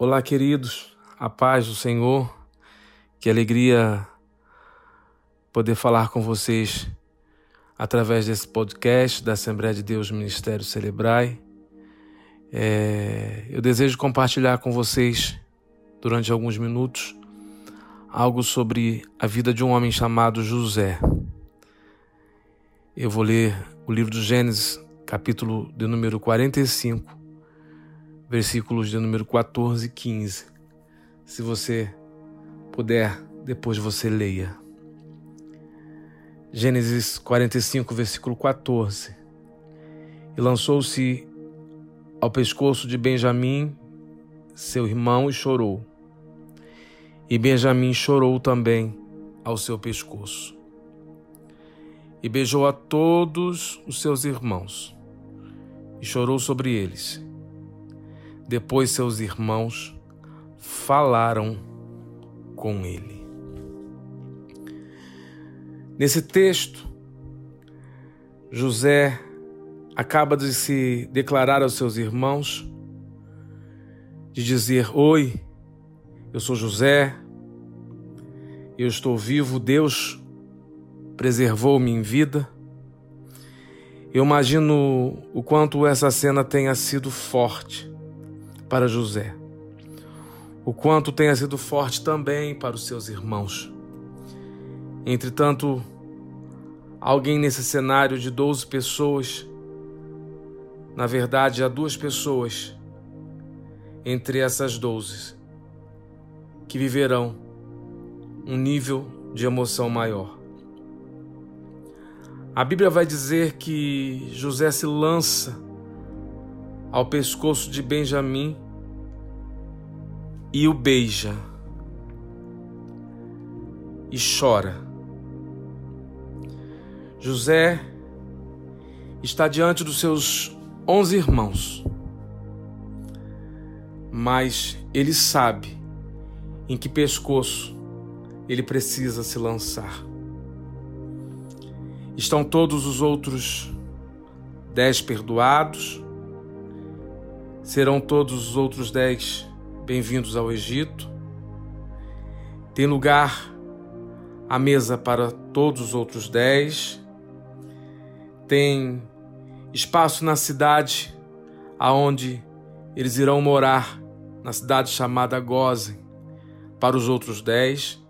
Olá, queridos, a paz do Senhor, que alegria poder falar com vocês através desse podcast da Assembleia de Deus Ministério Celebrai. É, eu desejo compartilhar com vocês, durante alguns minutos, algo sobre a vida de um homem chamado José. Eu vou ler o livro do Gênesis, capítulo de número 45, versículos de número 14 e 15. Se você puder, depois você leia. Gênesis 45, versículo 14. E lançou-se ao pescoço de Benjamim, seu irmão, e chorou. E Benjamim chorou também ao seu pescoço. E beijou a todos os seus irmãos, e chorou sobre eles depois seus irmãos falaram com ele. Nesse texto, José acaba de se declarar aos seus irmãos, de dizer: Oi, eu sou José, eu estou vivo, Deus preservou-me em vida. Eu imagino o quanto essa cena tenha sido forte para José, o quanto tenha sido forte também para os seus irmãos. Entretanto, alguém nesse cenário de 12 pessoas, na verdade, há duas pessoas entre essas 12 que viverão um nível de emoção maior. A Bíblia vai dizer que José se lança ao pescoço de Benjamim e o beija e chora. José está diante dos seus onze irmãos, mas ele sabe em que pescoço ele precisa se lançar. Estão todos os outros dez perdoados, Serão todos os outros dez bem-vindos ao Egito. Tem lugar à mesa para todos os outros dez. Tem espaço na cidade aonde eles irão morar, na cidade chamada Gozen, para os outros dez.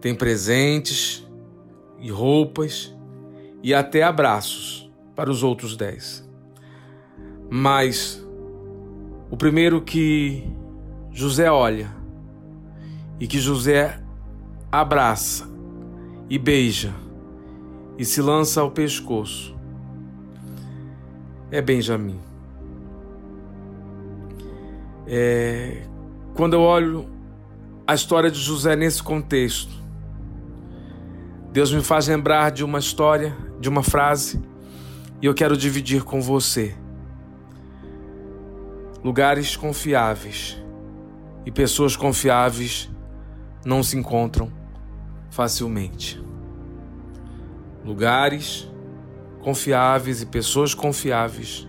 Tem presentes e roupas e até abraços para os outros dez. Mas o primeiro que José olha e que José abraça e beija e se lança ao pescoço é Benjamim. É, quando eu olho a história de José nesse contexto, Deus me faz lembrar de uma história, de uma frase, e eu quero dividir com você. Lugares confiáveis e pessoas confiáveis não se encontram facilmente. Lugares confiáveis e pessoas confiáveis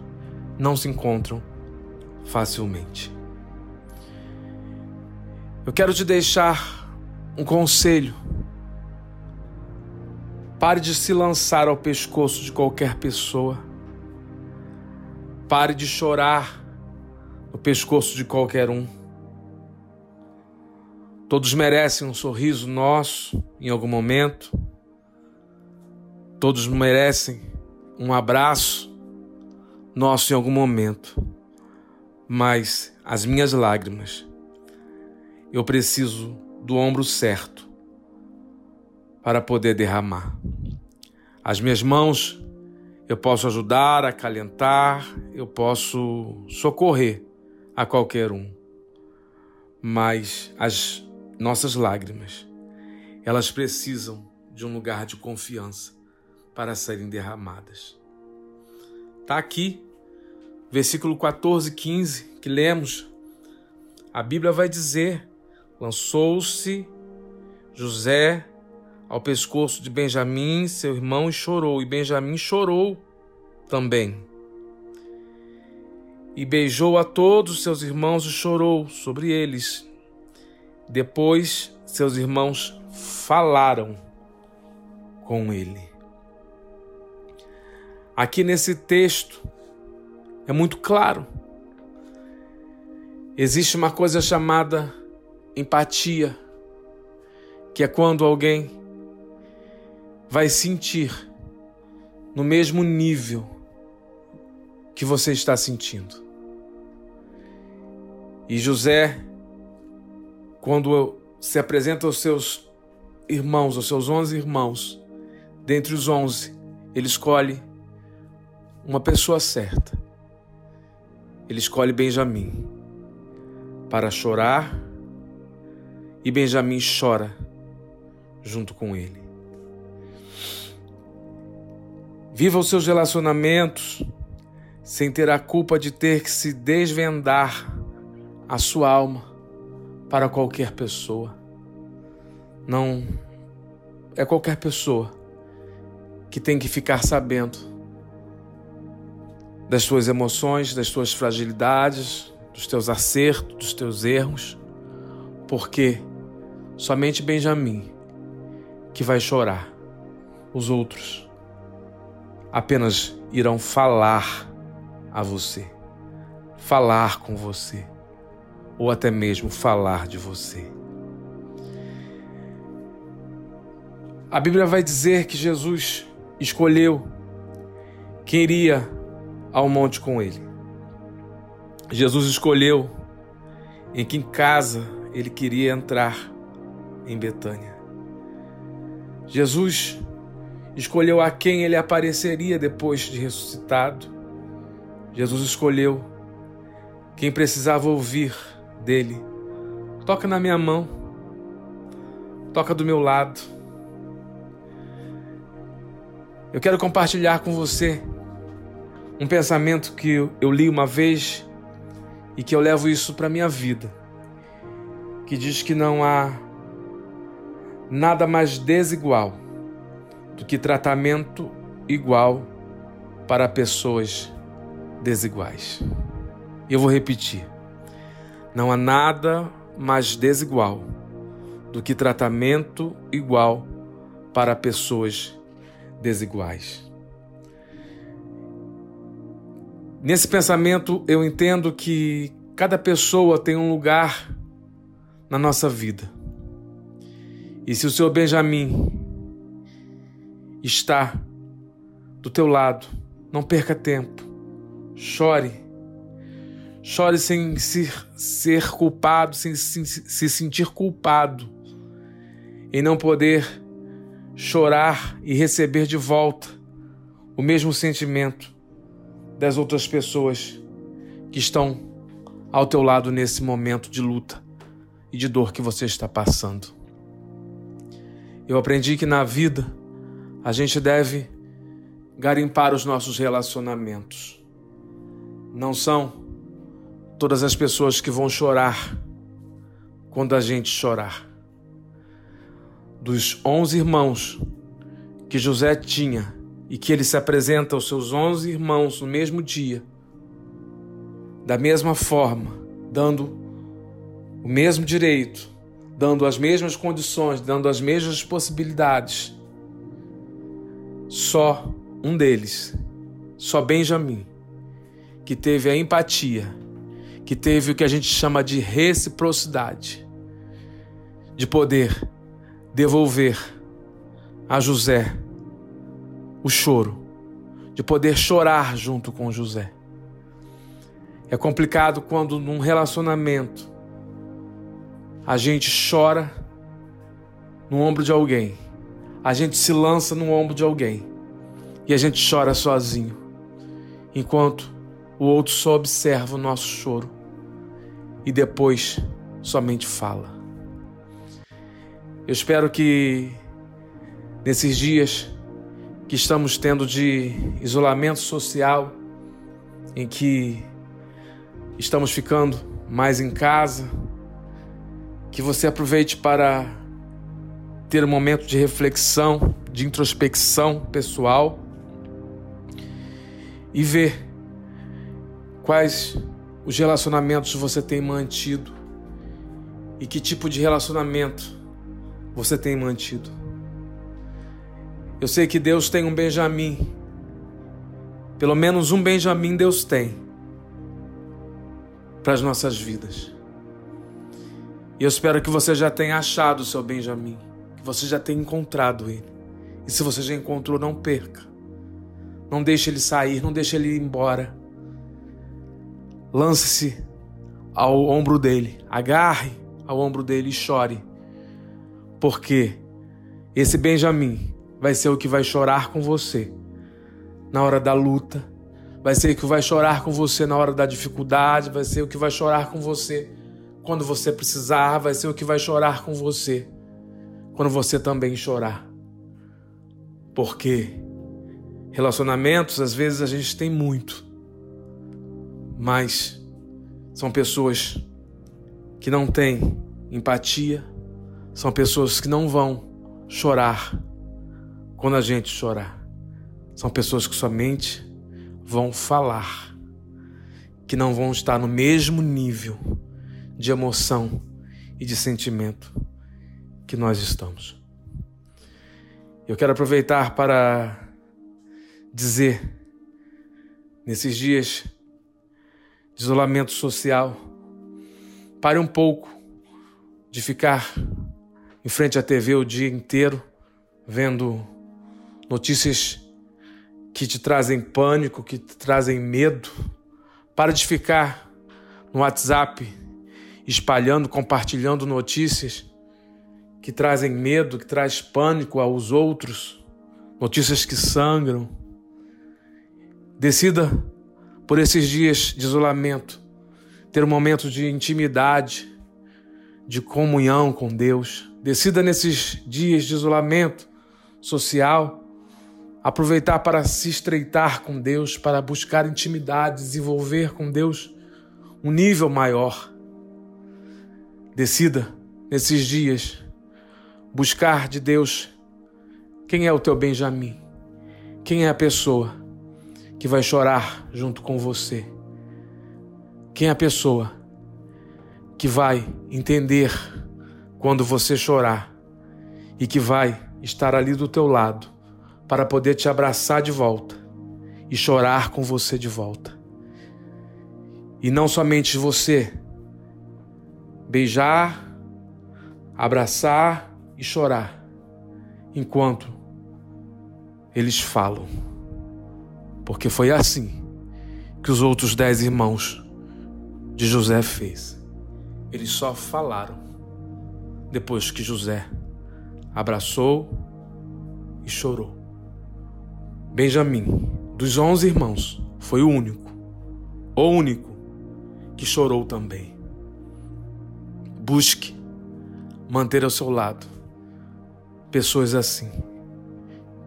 não se encontram facilmente. Eu quero te deixar um conselho. Pare de se lançar ao pescoço de qualquer pessoa. Pare de chorar no pescoço de qualquer um. Todos merecem um sorriso nosso em algum momento. Todos merecem um abraço nosso em algum momento. Mas as minhas lágrimas, eu preciso do ombro certo para poder derramar. As minhas mãos eu posso ajudar, acalentar, eu posso socorrer a qualquer um. Mas as nossas lágrimas, elas precisam de um lugar de confiança para serem derramadas. Está aqui, versículo 14, 15, que lemos. A Bíblia vai dizer: lançou-se José ao pescoço de Benjamim, seu irmão, e chorou, e Benjamim chorou também. E beijou a todos os seus irmãos e chorou sobre eles. Depois seus irmãos falaram com ele. Aqui nesse texto é muito claro. Existe uma coisa chamada empatia, que é quando alguém vai sentir no mesmo nível que você está sentindo. E José, quando se apresenta aos seus irmãos, aos seus onze irmãos, dentre os onze, ele escolhe uma pessoa certa. Ele escolhe Benjamim para chorar e Benjamim chora junto com ele. Viva os seus relacionamentos sem ter a culpa de ter que se desvendar a sua alma para qualquer pessoa. Não é qualquer pessoa que tem que ficar sabendo das suas emoções, das suas fragilidades, dos teus acertos, dos teus erros, porque somente Benjamim que vai chorar. Os outros apenas irão falar a você, falar com você ou até mesmo falar de você. A Bíblia vai dizer que Jesus escolheu quem iria ao monte com ele. Jesus escolheu em que casa ele queria entrar em Betânia. Jesus escolheu a quem ele apareceria depois de ressuscitado. Jesus escolheu quem precisava ouvir dele. Toca na minha mão, toca do meu lado. Eu quero compartilhar com você um pensamento que eu li uma vez e que eu levo isso para minha vida, que diz que não há nada mais desigual do que tratamento igual para pessoas desiguais. Eu vou repetir. Não há nada mais desigual do que tratamento igual para pessoas desiguais. Nesse pensamento, eu entendo que cada pessoa tem um lugar na nossa vida. E se o seu Benjamin está do teu lado, não perca tempo. Chore Chore sem se, ser culpado, sem se, se sentir culpado em não poder chorar e receber de volta o mesmo sentimento das outras pessoas que estão ao teu lado nesse momento de luta e de dor que você está passando. Eu aprendi que na vida a gente deve garimpar os nossos relacionamentos. Não são todas as pessoas que vão chorar quando a gente chorar. Dos onze irmãos que José tinha e que ele se apresenta aos seus onze irmãos no mesmo dia, da mesma forma, dando o mesmo direito, dando as mesmas condições, dando as mesmas possibilidades. Só um deles, só Benjamim, que teve a empatia que teve o que a gente chama de reciprocidade, de poder devolver a José o choro, de poder chorar junto com José. É complicado quando num relacionamento a gente chora no ombro de alguém, a gente se lança no ombro de alguém e a gente chora sozinho, enquanto o outro só observa o nosso choro e depois somente fala. Eu espero que nesses dias que estamos tendo de isolamento social, em que estamos ficando mais em casa, que você aproveite para ter um momento de reflexão, de introspecção pessoal e ver quais os relacionamentos você tem mantido e que tipo de relacionamento você tem mantido. Eu sei que Deus tem um Benjamim, pelo menos um Benjamim Deus tem para as nossas vidas. E eu espero que você já tenha achado o seu Benjamim, que você já tenha encontrado ele. E se você já encontrou, não perca. Não deixe ele sair, não deixe ele ir embora. Lance-se ao ombro dele, agarre ao ombro dele e chore. Porque esse Benjamim vai ser o que vai chorar com você na hora da luta, vai ser o que vai chorar com você na hora da dificuldade, vai ser o que vai chorar com você quando você precisar, vai ser o que vai chorar com você quando você também chorar. Porque relacionamentos, às vezes a gente tem muito, mas são pessoas que não têm empatia, são pessoas que não vão chorar quando a gente chorar. São pessoas que somente vão falar, que não vão estar no mesmo nível de emoção e de sentimento que nós estamos. Eu quero aproveitar para dizer, nesses dias isolamento social, pare um pouco de ficar em frente à TV o dia inteiro, vendo notícias que te trazem pânico, que te trazem medo. Pare de ficar no WhatsApp espalhando, compartilhando notícias que trazem medo, que traz pânico aos outros, notícias que sangram. Decida por esses dias de isolamento ter um momento de intimidade, de comunhão com Deus. Decida nesses dias de isolamento social aproveitar para se estreitar com Deus, para buscar intimidade, desenvolver com Deus um nível maior. Decida nesses dias buscar de Deus quem é o teu Benjamim, quem é a pessoa que vai chorar junto com você, quem é a pessoa que vai entender quando você chorar e que vai estar ali do teu lado para poder te abraçar de volta e chorar com você de volta. E não somente você, beijar, abraçar e chorar, enquanto eles falam. Porque foi assim que os outros dez irmãos de José fez. Eles só falaram depois que José abraçou e chorou. Benjamim, dos onze irmãos, foi o único, o único que chorou também. Busque manter ao seu lado pessoas assim,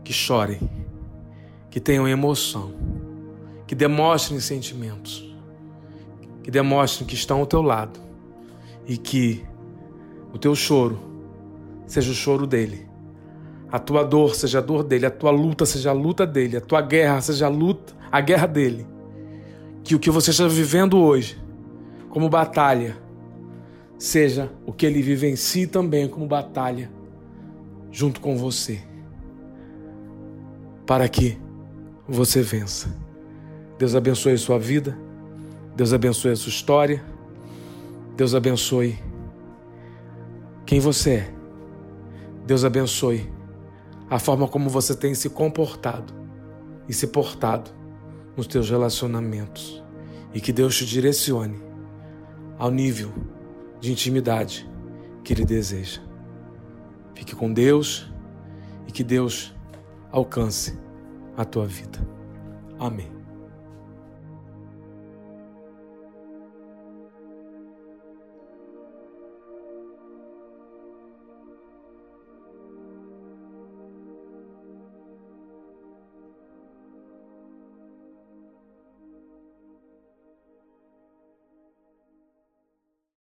que chorem, que tenham emoção, que demonstrem sentimentos, que demonstrem que estão ao teu lado e que o teu choro seja o choro dele, a tua dor seja a dor dele, a tua luta seja a luta dele, a tua guerra seja a luta, a guerra dele. Que o que você está vivendo hoje, como batalha, seja o que ele vive em si também como batalha junto com você, para que você vença. Deus abençoe a sua vida, Deus abençoe a sua história, Deus abençoe quem você é, Deus abençoe a forma como você tem se comportado e se portado nos teus relacionamentos e que Deus te direcione ao nível de intimidade que Ele deseja. Fique com Deus e que Deus alcance a tua vida. Amém.